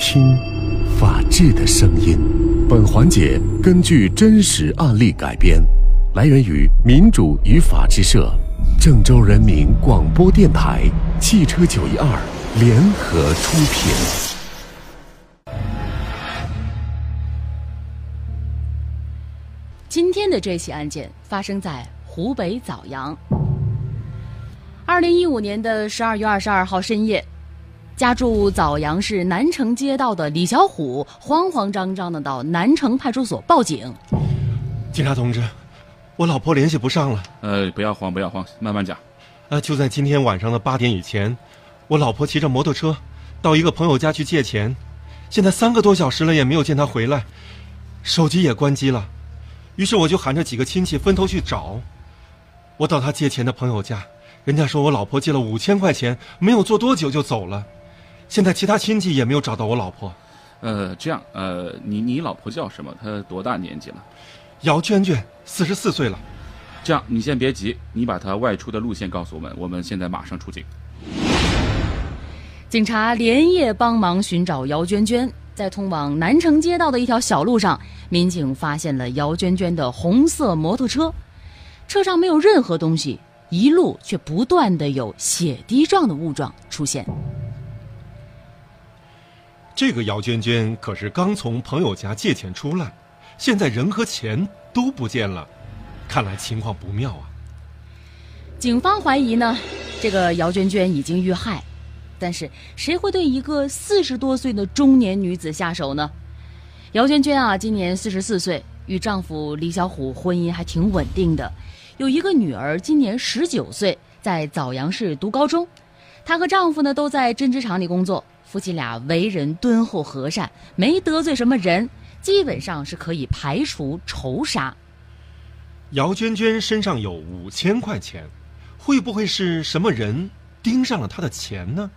听，法治的声音。本环节根据真实案例改编，来源于民主与法治社、郑州人民广播电台、汽车九一二联合出品。今天的这起案件发生在湖北枣阳。二零一五年的十二月二十二号深夜。家住枣阳市南城街道的李小虎慌慌张张的到南城派出所报警。警察同志，我老婆联系不上了。呃，不要慌，不要慌，慢慢讲。呃，就在今天晚上的八点以前，我老婆骑着摩托车到一个朋友家去借钱，现在三个多小时了也没有见她回来，手机也关机了。于是我就喊着几个亲戚分头去找。我到他借钱的朋友家，人家说我老婆借了五千块钱，没有坐多久就走了。现在其他亲戚也没有找到我老婆，呃，这样，呃，你你老婆叫什么？她多大年纪了？姚娟娟，四十四岁了。这样，你先别急，你把她外出的路线告诉我们，我们现在马上出警。警察连夜帮忙寻找姚娟娟，在通往南城街道的一条小路上，民警发现了姚娟娟的红色摩托车，车上没有任何东西，一路却不断的有血滴状的物状出现。这个姚娟娟可是刚从朋友家借钱出来，现在人和钱都不见了，看来情况不妙啊。警方怀疑呢，这个姚娟娟已经遇害，但是谁会对一个四十多岁的中年女子下手呢？姚娟娟啊，今年四十四岁，与丈夫李小虎婚姻还挺稳定的，有一个女儿，今年十九岁，在枣阳市读高中，她和丈夫呢都在针织厂里工作。夫妻俩为人敦厚和善，没得罪什么人，基本上是可以排除仇杀。姚娟娟身上有五千块钱，会不会是什么人盯上了她的钱呢？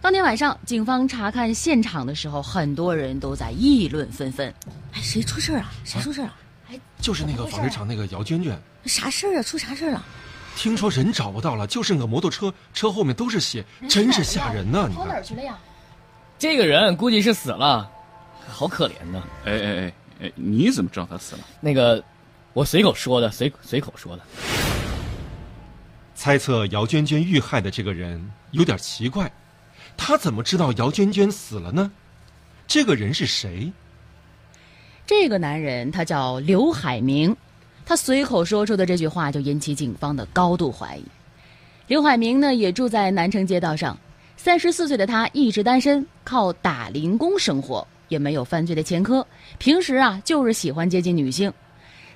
当天晚上，警方查看现场的时候，很多人都在议论纷纷。哎，谁出事啊？谁出事啊？哎，就是那个纺织厂那个姚娟娟。啥事儿啊？出啥事儿了？听说人找不到了，就剩个摩托车，车后面都是血，真是吓人呐！你跑哪儿去了呀？这个人估计是死了，好可怜呐！哎哎哎哎，你怎么知道他死了？那个，我随口说的，随随口说的。猜测姚娟娟遇害的这个人有点奇怪，他怎么知道姚娟娟死了呢？这个人是谁？这个男人他叫刘海明。他随口说出的这句话就引起警方的高度怀疑。刘海明呢，也住在南城街道上，三十四岁的他一直单身，靠打零工生活，也没有犯罪的前科。平时啊，就是喜欢接近女性。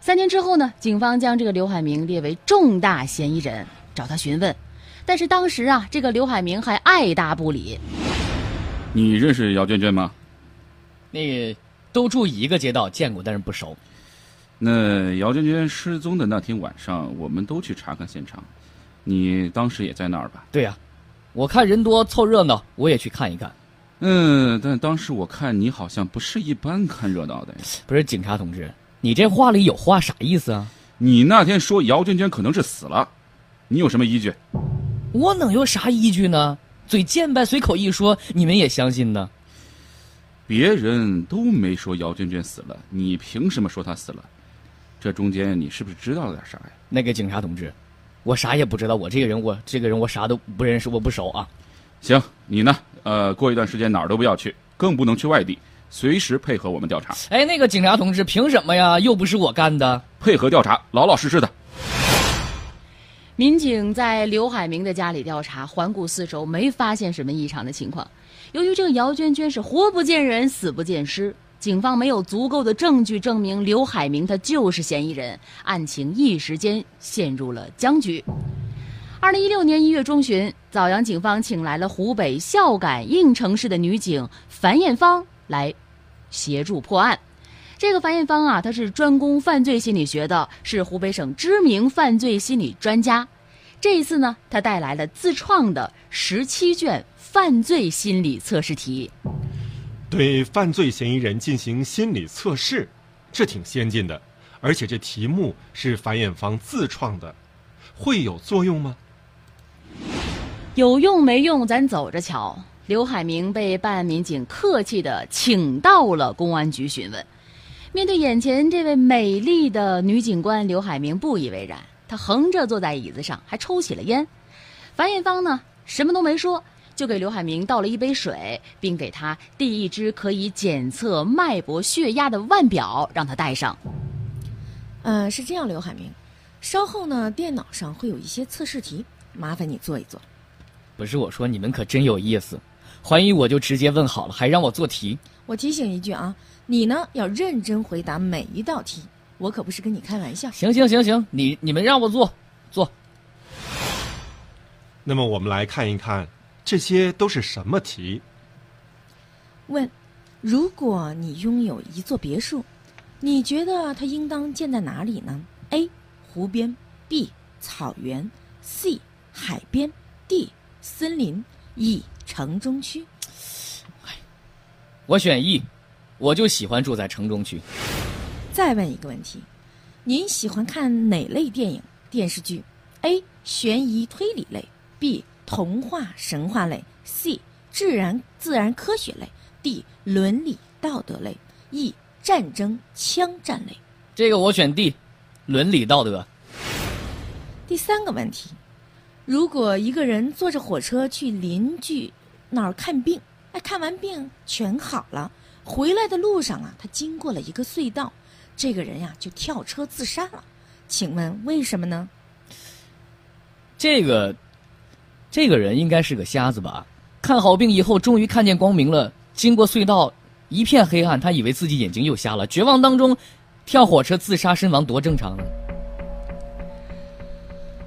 三天之后呢，警方将这个刘海明列为重大嫌疑人，找他询问。但是当时啊，这个刘海明还爱答不理。你认识姚娟娟吗？那个都住一个街道，见过，但是不熟。那姚娟娟失踪的那天晚上，我们都去查看现场，你当时也在那儿吧？对呀，我看人多凑热闹，我也去看一看。嗯，但当时我看你好像不是一般看热闹的。不是警察同志，你这话里有话啥意思啊？你那天说姚娟娟可能是死了，你有什么依据？我能有啥依据呢？嘴贱呗，随口一说，你们也相信呢？别人都没说姚娟娟死了，你凭什么说她死了？这中间你是不是知道了点啥呀？那个警察同志，我啥也不知道。我这个人，我这个人，我啥都不认识，我不熟啊。行，你呢？呃，过一段时间哪儿都不要去，更不能去外地，随时配合我们调查。哎，那个警察同志，凭什么呀？又不是我干的。配合调查，老老实实的。民警在刘海明的家里调查，环顾四周，没发现什么异常的情况。由于这个姚娟娟是活不见人，死不见尸。警方没有足够的证据证明刘海明他就是嫌疑人，案情一时间陷入了僵局。二零一六年一月中旬，枣阳警方请来了湖北孝感应城市的女警樊艳芳来协助破案。这个樊艳芳啊，她是专攻犯罪心理学的，是湖北省知名犯罪心理专家。这一次呢，她带来了自创的十七卷犯罪心理测试题。对犯罪嫌疑人进行心理测试，这挺先进的，而且这题目是樊艳芳自创的，会有作用吗？有用没用，咱走着瞧。刘海明被办案民警客气地请到了公安局询问。面对眼前这位美丽的女警官，刘海明不以为然，他横着坐在椅子上，还抽起了烟。樊艳芳呢，什么都没说，就给刘海明倒了一杯水，并给他递一只可以检测脉搏、血压的腕表，让他戴上。呃，是这样，刘海明，稍后呢，电脑上会有一些测试题，麻烦你做一做。不是我说，你们可真有意思，怀疑我就直接问好了，还让我做题。我提醒一句啊，你呢要认真回答每一道题，我可不是跟你开玩笑。行行行行，你你们让我做做。那么我们来看一看，这些都是什么题？问：如果你拥有一座别墅，你觉得它应当建在哪里呢？A. 湖边 B. 草原 C. 海边 D. 森林 E. 城中区。我选 E，我就喜欢住在城中区。再问一个问题：您喜欢看哪类电影、电视剧？A. 悬疑推理类 B. 童话神话类 C. 自然自然科学类 D. 伦理道德类 E. 战争枪战类。这个我选 D，伦理道德。第三个问题：如果一个人坐着火车去邻居那儿看病，哎，看完病全好了，回来的路上啊，他经过了一个隧道，这个人呀就跳车自杀了。请问为什么呢？这个，这个人应该是个瞎子吧？看好病以后，终于看见光明了。经过隧道，一片黑暗，他以为自己眼睛又瞎了，绝望当中，跳火车自杀身亡，多正常！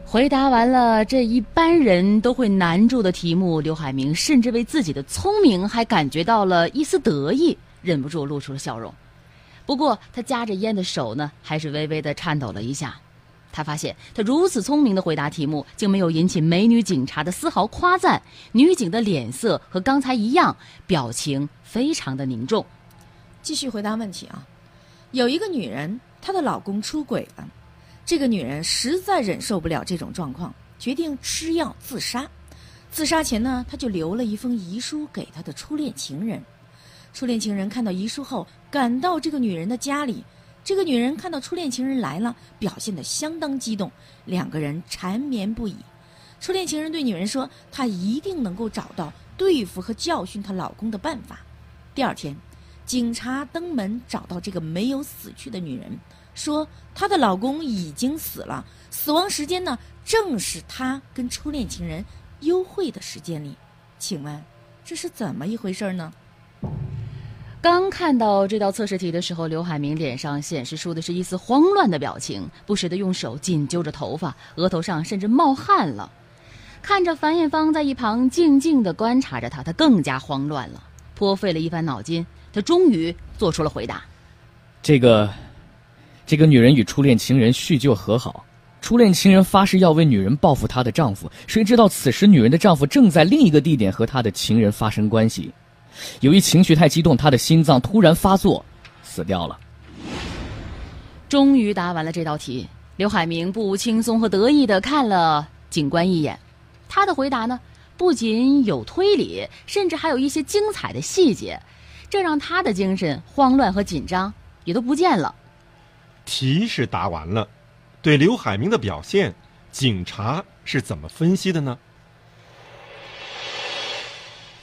回答完了这一般人都会难住的题目，刘海明甚至为自己的聪明还感觉到了一丝得意，忍不住露出了笑容。不过他夹着烟的手呢，还是微微的颤抖了一下。他发现他如此聪明的回答题目，竟没有引起美女警察的丝毫夸赞。女警的脸色和刚才一样，表情非常的凝重。继续回答问题啊！有一个女人，她的老公出轨了。这个女人实在忍受不了这种状况，决定吃药自杀。自杀前呢，她就留了一封遗书给她的初恋情人。初恋情人看到遗书后，赶到这个女人的家里。这个女人看到初恋情人来了，表现得相当激动，两个人缠绵不已。初恋情人对女人说：“她一定能够找到对付和教训她老公的办法。”第二天，警察登门找到这个没有死去的女人。说她的老公已经死了，死亡时间呢，正是她跟初恋情人幽会的时间里。请问，这是怎么一回事呢？刚看到这道测试题的时候，刘海明脸上显示出的是一丝慌乱的表情，不时的用手紧揪着头发，额头上甚至冒汗了。看着樊艳芳在一旁静静的观察着他，他更加慌乱了。颇费了一番脑筋，他终于做出了回答：这个。这个女人与初恋情人叙旧和好，初恋情人发誓要为女人报复她的丈夫，谁知道此时女人的丈夫正在另一个地点和她的情人发生关系。由于情绪太激动，他的心脏突然发作，死掉了。终于答完了这道题，刘海明不无轻松和得意地看了警官一眼。他的回答呢，不仅有推理，甚至还有一些精彩的细节，这让他的精神慌乱和紧张也都不见了。题是答完了，对刘海明的表现，警察是怎么分析的呢？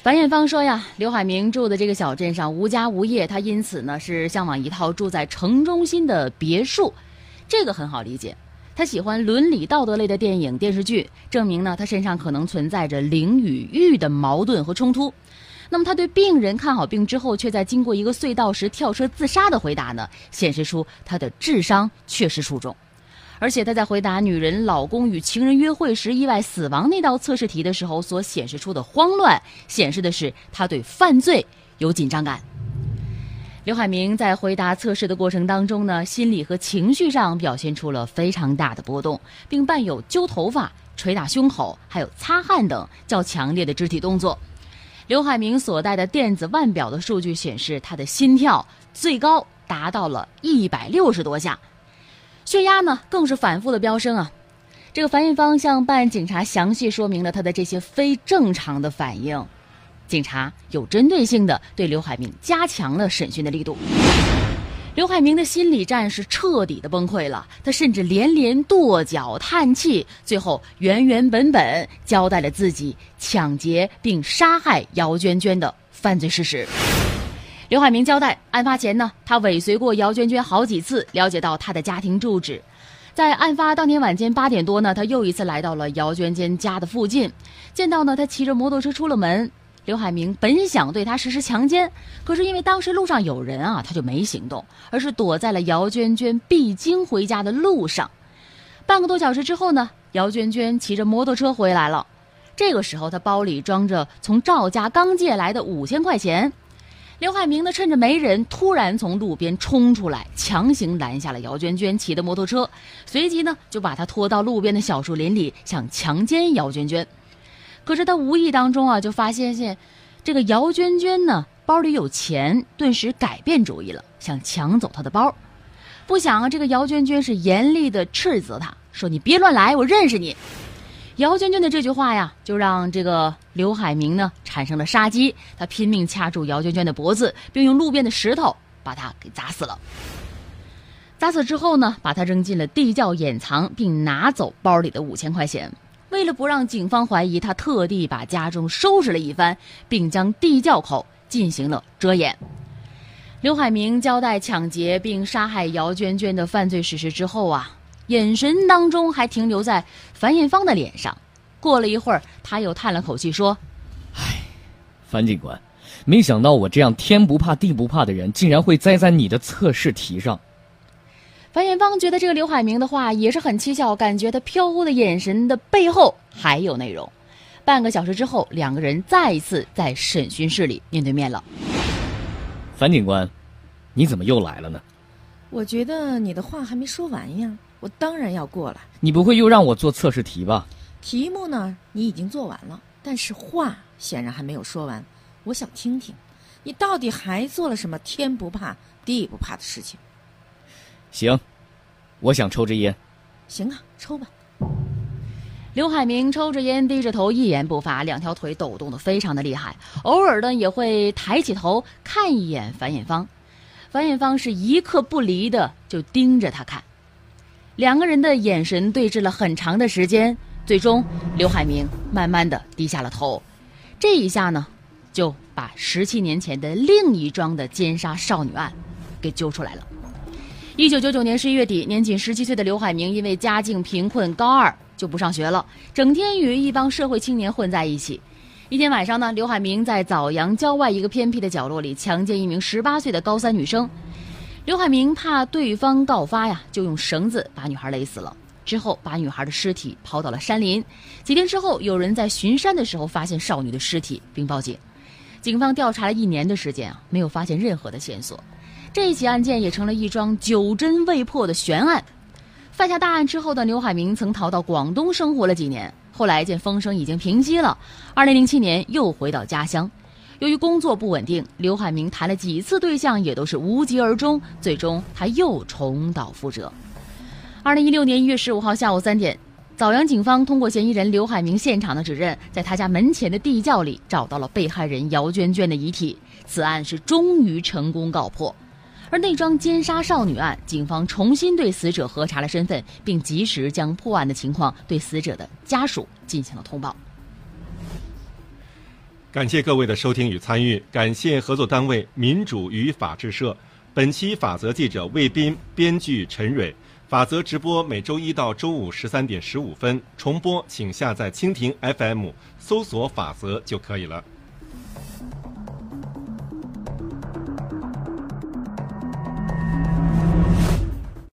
樊艳芳说呀，刘海明住的这个小镇上无家无业，他因此呢是向往一套住在城中心的别墅，这个很好理解。他喜欢伦理道德类的电影电视剧，证明呢他身上可能存在着灵与欲的矛盾和冲突。那么他对病人看好病之后，却在经过一个隧道时跳车自杀的回答呢，显示出他的智商确实出众。而且他在回答女人老公与情人约会时意外死亡那道测试题的时候，所显示出的慌乱，显示的是他对犯罪有紧张感。刘海明在回答测试的过程当中呢，心理和情绪上表现出了非常大的波动，并伴有揪头发、捶打胸口、还有擦汗等较强烈的肢体动作。刘海明所戴的电子腕表的数据显示，他的心跳最高达到了一百六十多下，血压呢更是反复的飙升啊！这个樊艳芳向办案警察详细说明了他的这些非正常的反应。警察有针对性的对刘海明加强了审讯的力度。刘海明的心理战是彻底的崩溃了，他甚至连连跺脚叹气，最后原原本本交代了自己抢劫并杀害姚娟娟的犯罪事实。刘海明交代，案发前呢，他尾随过姚娟娟好几次，了解到她的家庭住址。在案发当天晚间八点多呢，他又一次来到了姚娟娟家的附近，见到呢，他骑着摩托车出了门。刘海明本想对她实施强奸，可是因为当时路上有人啊，他就没行动，而是躲在了姚娟娟必经回家的路上。半个多小时之后呢，姚娟娟骑着摩托车回来了。这个时候，她包里装着从赵家刚借来的五千块钱。刘海明呢，趁着没人，突然从路边冲出来，强行拦下了姚娟娟骑的摩托车，随即呢，就把她拖到路边的小树林里，想强奸姚娟娟。可是他无意当中啊，就发现现这个姚娟娟呢包里有钱，顿时改变主意了，想抢走她的包。不想啊，这个姚娟娟是严厉的斥责他，说：“你别乱来，我认识你。”姚娟娟的这句话呀，就让这个刘海明呢产生了杀机，他拼命掐住姚娟娟的脖子，并用路边的石头把她给砸死了。砸死之后呢，把她扔进了地窖掩藏，并拿走包里的五千块钱。为了不让警方怀疑，他特地把家中收拾了一番，并将地窖口进行了遮掩。刘海明交代抢劫并杀害姚娟娟的犯罪事实之后啊，眼神当中还停留在樊艳芳的脸上。过了一会儿，他又叹了口气说：“唉，樊警官，没想到我这样天不怕地不怕的人，竟然会栽在你的测试题上。”樊艳芳觉得这个刘海明的话也是很蹊跷，感觉他飘忽的眼神的背后还有内容。半个小时之后，两个人再一次在审讯室里面对面了。樊警官，你怎么又来了呢？我觉得你的话还没说完呀，我当然要过来。你不会又让我做测试题吧？题目呢，你已经做完了，但是话显然还没有说完。我想听听，你到底还做了什么天不怕地不怕的事情？行，我想抽支烟。行啊，抽吧。刘海明抽着烟，低着头，一言不发，两条腿抖动的非常的厉害，偶尔呢也会抬起头看一眼樊艳芳。樊艳芳是一刻不离的就盯着他看，两个人的眼神对峙了很长的时间，最终刘海明慢慢的低下了头，这一下呢，就把十七年前的另一桩的奸杀少女案给揪出来了。一九九九年十一月底，年仅十七岁的刘海明因为家境贫困，高二就不上学了，整天与一帮社会青年混在一起。一天晚上呢，刘海明在枣阳郊外一个偏僻的角落里强奸一名十八岁的高三女生。刘海明怕对方告发呀，就用绳子把女孩勒死了，之后把女孩的尸体抛到了山林。几天之后，有人在巡山的时候发现少女的尸体，并报警。警方调查了一年的时间啊，没有发现任何的线索。这起案件也成了一桩久侦未破的悬案。犯下大案之后的刘海明曾逃到广东生活了几年，后来见风声已经平息了，2007年又回到家乡。由于工作不稳定，刘海明谈了几次对象也都是无疾而终，最终他又重蹈覆辙。2016年1月15号下午三点，枣阳警方通过嫌疑人刘海明现场的指认，在他家门前的地窖里找到了被害人姚娟娟的遗体，此案是终于成功告破。而那桩奸杀少女案，警方重新对死者核查了身份，并及时将破案的情况对死者的家属进行了通报。感谢各位的收听与参与，感谢合作单位民主与法制社。本期法则记者魏斌，编剧陈蕊。法则直播每周一到周五十三点十五分重播，请下载蜻蜓 FM 搜索“法则”就可以了。